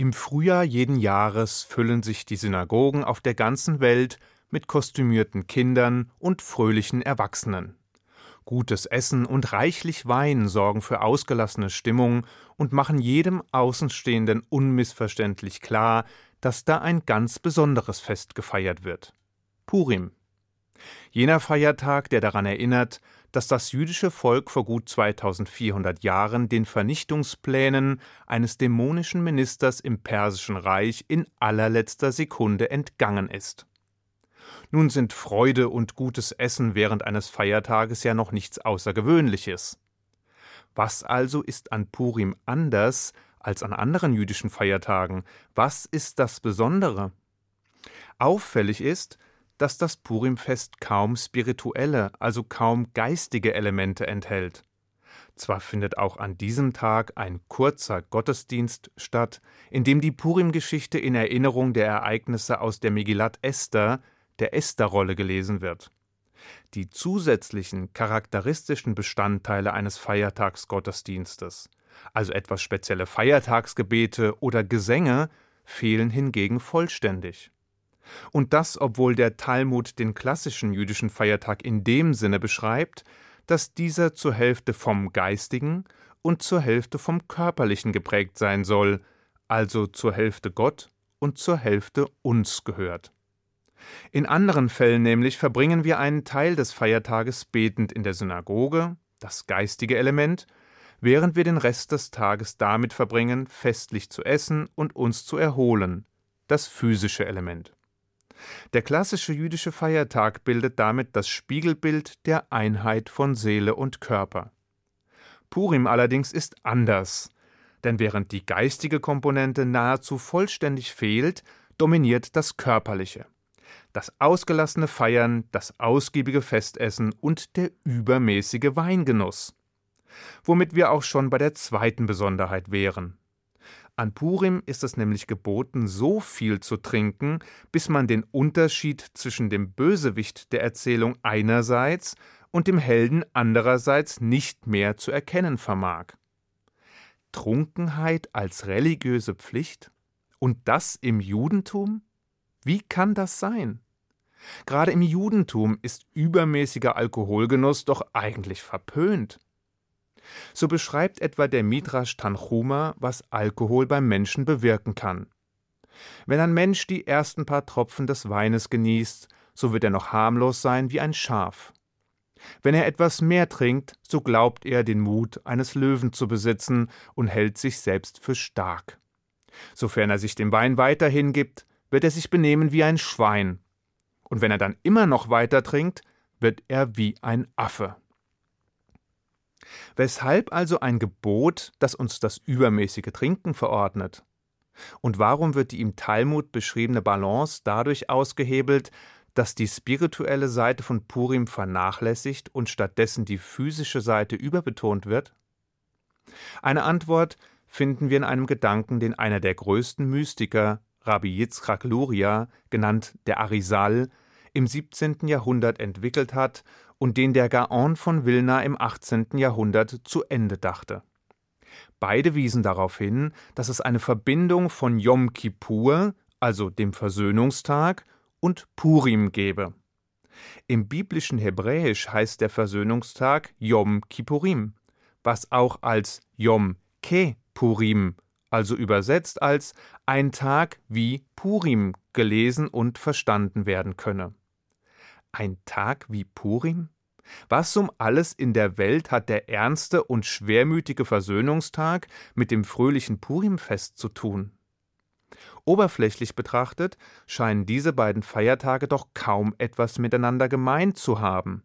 Im Frühjahr jeden Jahres füllen sich die Synagogen auf der ganzen Welt mit kostümierten Kindern und fröhlichen Erwachsenen. Gutes Essen und reichlich Wein sorgen für ausgelassene Stimmung und machen jedem Außenstehenden unmissverständlich klar, dass da ein ganz besonderes Fest gefeiert wird. Purim. Jener Feiertag, der daran erinnert, dass das jüdische Volk vor gut 2400 Jahren den Vernichtungsplänen eines dämonischen Ministers im Persischen Reich in allerletzter Sekunde entgangen ist. Nun sind Freude und gutes Essen während eines Feiertages ja noch nichts Außergewöhnliches. Was also ist an Purim anders als an anderen jüdischen Feiertagen? Was ist das Besondere? Auffällig ist, dass das Purimfest kaum spirituelle, also kaum geistige Elemente enthält. Zwar findet auch an diesem Tag ein kurzer Gottesdienst statt, in dem die Purim-Geschichte in Erinnerung der Ereignisse aus der Megillat Esther, der Esther-Rolle gelesen wird. Die zusätzlichen charakteristischen Bestandteile eines Feiertagsgottesdienstes, also etwas spezielle Feiertagsgebete oder Gesänge, fehlen hingegen vollständig. Und das, obwohl der Talmud den klassischen jüdischen Feiertag in dem Sinne beschreibt, dass dieser zur Hälfte vom Geistigen und zur Hälfte vom Körperlichen geprägt sein soll, also zur Hälfte Gott und zur Hälfte uns gehört. In anderen Fällen nämlich verbringen wir einen Teil des Feiertages betend in der Synagoge, das geistige Element, während wir den Rest des Tages damit verbringen, festlich zu essen und uns zu erholen, das physische Element. Der klassische jüdische Feiertag bildet damit das Spiegelbild der Einheit von Seele und Körper. Purim allerdings ist anders, denn während die geistige Komponente nahezu vollständig fehlt, dominiert das Körperliche. Das ausgelassene Feiern, das ausgiebige Festessen und der übermäßige Weingenuss. Womit wir auch schon bei der zweiten Besonderheit wären. An Purim ist es nämlich geboten, so viel zu trinken, bis man den Unterschied zwischen dem Bösewicht der Erzählung einerseits und dem Helden andererseits nicht mehr zu erkennen vermag. Trunkenheit als religiöse Pflicht? Und das im Judentum? Wie kann das sein? Gerade im Judentum ist übermäßiger Alkoholgenuss doch eigentlich verpönt. So beschreibt etwa der Midrash Tanchuma, was Alkohol beim Menschen bewirken kann. Wenn ein Mensch die ersten paar Tropfen des Weines genießt, so wird er noch harmlos sein wie ein Schaf. Wenn er etwas mehr trinkt, so glaubt er den Mut eines Löwen zu besitzen und hält sich selbst für stark. Sofern er sich dem Wein weiter hingibt, wird er sich benehmen wie ein Schwein. Und wenn er dann immer noch weiter trinkt, wird er wie ein Affe. Weshalb also ein Gebot, das uns das übermäßige Trinken verordnet? Und warum wird die im Talmud beschriebene Balance dadurch ausgehebelt, dass die spirituelle Seite von Purim vernachlässigt und stattdessen die physische Seite überbetont wird? Eine Antwort finden wir in einem Gedanken, den einer der größten Mystiker, Rabbi Yitzchak Luria, genannt der Arisal, im 17. Jahrhundert entwickelt hat und den der Gaon von Vilna im 18. Jahrhundert zu Ende dachte. Beide wiesen darauf hin, dass es eine Verbindung von Yom Kippur, also dem Versöhnungstag, und Purim gebe. Im biblischen Hebräisch heißt der Versöhnungstag Yom Kippurim, was auch als Yom Ke Purim, also übersetzt als ein Tag wie Purim gelesen und verstanden werden könne. Ein Tag wie Purim? Was um alles in der Welt hat der ernste und schwermütige Versöhnungstag mit dem fröhlichen Purimfest zu tun? Oberflächlich betrachtet scheinen diese beiden Feiertage doch kaum etwas miteinander gemein zu haben.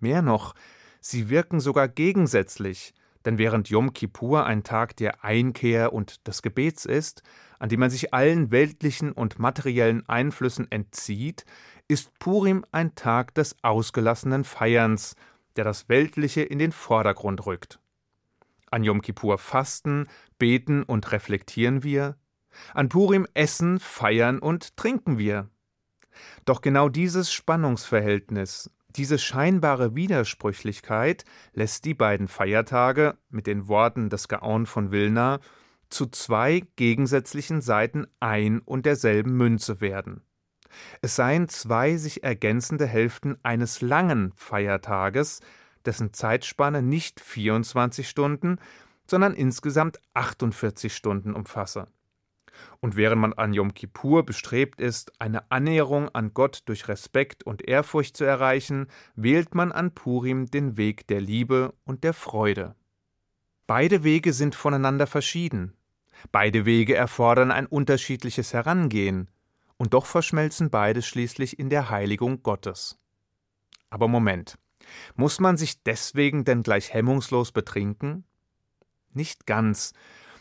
Mehr noch, sie wirken sogar gegensätzlich, denn während Yom Kippur ein Tag der Einkehr und des Gebets ist, an dem man sich allen weltlichen und materiellen Einflüssen entzieht, ist Purim ein Tag des ausgelassenen Feierns, der das Weltliche in den Vordergrund rückt. An Yom Kippur fasten, beten und reflektieren wir, an Purim essen, feiern und trinken wir. Doch genau dieses Spannungsverhältnis, diese scheinbare Widersprüchlichkeit lässt die beiden Feiertage mit den Worten des Gaon von Vilna zu zwei gegensätzlichen Seiten ein und derselben Münze werden. Es seien zwei sich ergänzende Hälften eines langen Feiertages, dessen Zeitspanne nicht 24 Stunden, sondern insgesamt 48 Stunden umfasse. Und während man an Yom Kippur bestrebt ist, eine Annäherung an Gott durch Respekt und Ehrfurcht zu erreichen, wählt man an Purim den Weg der Liebe und der Freude. Beide Wege sind voneinander verschieden. Beide Wege erfordern ein unterschiedliches Herangehen, und doch verschmelzen beide schließlich in der Heiligung Gottes. Aber Moment, muss man sich deswegen denn gleich hemmungslos betrinken? Nicht ganz,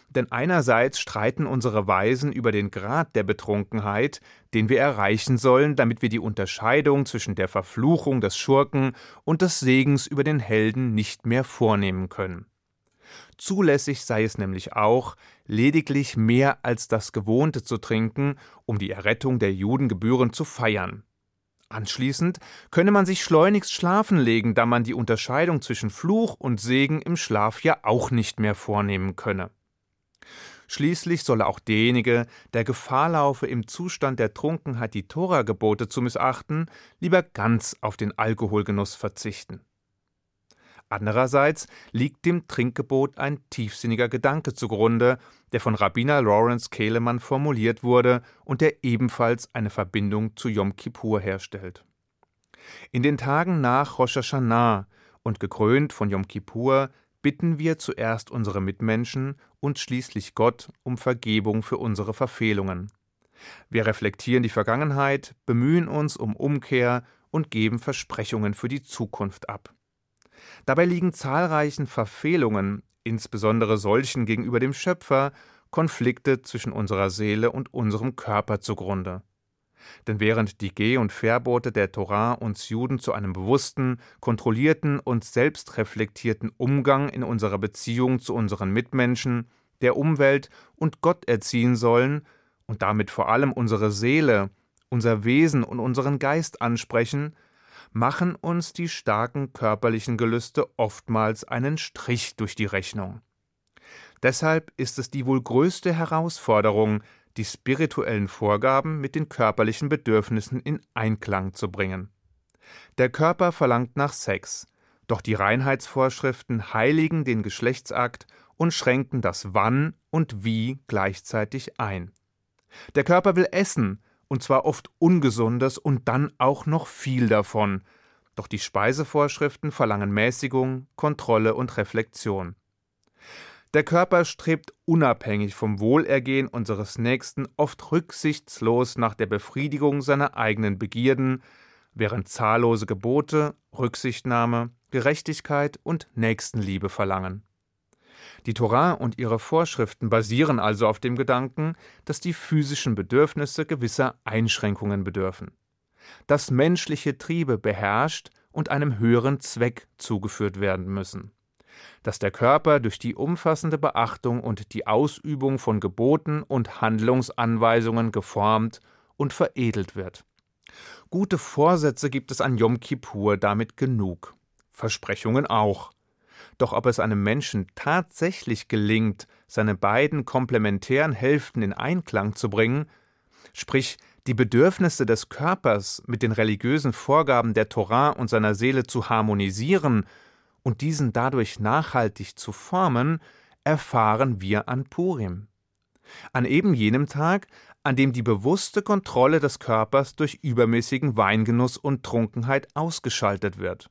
denn einerseits streiten unsere Weisen über den Grad der Betrunkenheit, den wir erreichen sollen, damit wir die Unterscheidung zwischen der Verfluchung des Schurken und des Segens über den Helden nicht mehr vornehmen können. Zulässig sei es nämlich auch, lediglich mehr als das Gewohnte zu trinken, um die Errettung der Juden gebührend zu feiern. Anschließend könne man sich schleunigst schlafen legen, da man die Unterscheidung zwischen Fluch und Segen im Schlaf ja auch nicht mehr vornehmen könne. Schließlich solle auch derjenige, der Gefahr laufe, im Zustand der Trunkenheit die Tora-Gebote zu missachten, lieber ganz auf den Alkoholgenuss verzichten. Andererseits liegt dem Trinkgebot ein tiefsinniger Gedanke zugrunde, der von Rabbiner Lawrence Kehlemann formuliert wurde und der ebenfalls eine Verbindung zu Yom Kippur herstellt. In den Tagen nach Rosh Hashanah und gekrönt von Yom Kippur bitten wir zuerst unsere Mitmenschen und schließlich Gott um Vergebung für unsere Verfehlungen. Wir reflektieren die Vergangenheit, bemühen uns um Umkehr und geben Versprechungen für die Zukunft ab. Dabei liegen zahlreichen Verfehlungen, insbesondere solchen gegenüber dem Schöpfer, Konflikte zwischen unserer Seele und unserem Körper zugrunde. Denn während die Geh- und Verbote der Torah uns Juden zu einem bewussten, kontrollierten und selbstreflektierten Umgang in unserer Beziehung zu unseren Mitmenschen, der Umwelt und Gott erziehen sollen und damit vor allem unsere Seele, unser Wesen und unseren Geist ansprechen, machen uns die starken körperlichen Gelüste oftmals einen Strich durch die Rechnung. Deshalb ist es die wohl größte Herausforderung, die spirituellen Vorgaben mit den körperlichen Bedürfnissen in Einklang zu bringen. Der Körper verlangt nach Sex, doch die Reinheitsvorschriften heiligen den Geschlechtsakt und schränken das Wann und Wie gleichzeitig ein. Der Körper will essen, und zwar oft Ungesundes und dann auch noch viel davon, doch die Speisevorschriften verlangen Mäßigung, Kontrolle und Reflexion. Der Körper strebt unabhängig vom Wohlergehen unseres Nächsten oft rücksichtslos nach der Befriedigung seiner eigenen Begierden, während zahllose Gebote Rücksichtnahme, Gerechtigkeit und Nächstenliebe verlangen. Die Torah und ihre Vorschriften basieren also auf dem Gedanken, dass die physischen Bedürfnisse gewisser Einschränkungen bedürfen, dass menschliche Triebe beherrscht und einem höheren Zweck zugeführt werden müssen dass der Körper durch die umfassende Beachtung und die Ausübung von Geboten und Handlungsanweisungen geformt und veredelt wird. Gute Vorsätze gibt es an Yom Kippur damit genug, Versprechungen auch. Doch ob es einem Menschen tatsächlich gelingt, seine beiden komplementären Hälften in Einklang zu bringen, sprich die Bedürfnisse des Körpers mit den religiösen Vorgaben der Torah und seiner Seele zu harmonisieren und diesen dadurch nachhaltig zu formen, erfahren wir an Purim. An eben jenem Tag, an dem die bewusste Kontrolle des Körpers durch übermäßigen Weingenuss und Trunkenheit ausgeschaltet wird.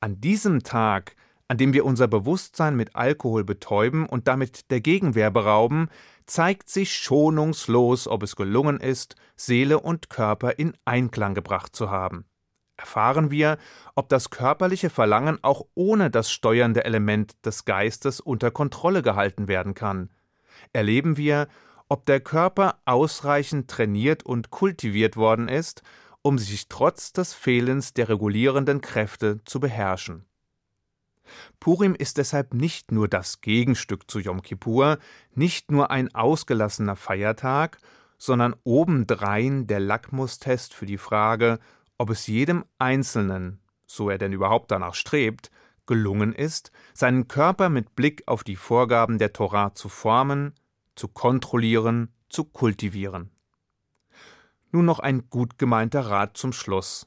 An diesem Tag, an dem wir unser Bewusstsein mit Alkohol betäuben und damit der Gegenwehr berauben, zeigt sich schonungslos, ob es gelungen ist, Seele und Körper in Einklang gebracht zu haben erfahren wir, ob das körperliche Verlangen auch ohne das steuernde Element des Geistes unter Kontrolle gehalten werden kann. Erleben wir, ob der Körper ausreichend trainiert und kultiviert worden ist, um sich trotz des Fehlens der regulierenden Kräfte zu beherrschen. Purim ist deshalb nicht nur das Gegenstück zu Yom Kippur, nicht nur ein ausgelassener Feiertag, sondern obendrein der Lackmustest für die Frage, ob es jedem Einzelnen, so er denn überhaupt danach strebt, gelungen ist, seinen Körper mit Blick auf die Vorgaben der Torah zu formen, zu kontrollieren, zu kultivieren. Nun noch ein gut gemeinter Rat zum Schluss.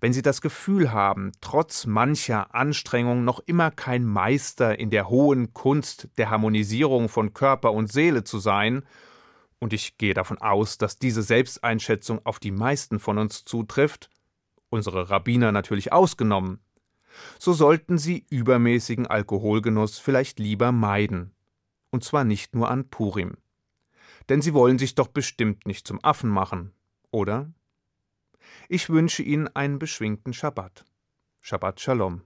Wenn Sie das Gefühl haben, trotz mancher Anstrengung noch immer kein Meister in der hohen Kunst der Harmonisierung von Körper und Seele zu sein, und ich gehe davon aus, dass diese Selbsteinschätzung auf die meisten von uns zutrifft, unsere Rabbiner natürlich ausgenommen, so sollten Sie übermäßigen Alkoholgenuss vielleicht lieber meiden. Und zwar nicht nur an Purim. Denn Sie wollen sich doch bestimmt nicht zum Affen machen, oder? Ich wünsche Ihnen einen beschwingten Schabbat. Shabbat Shalom.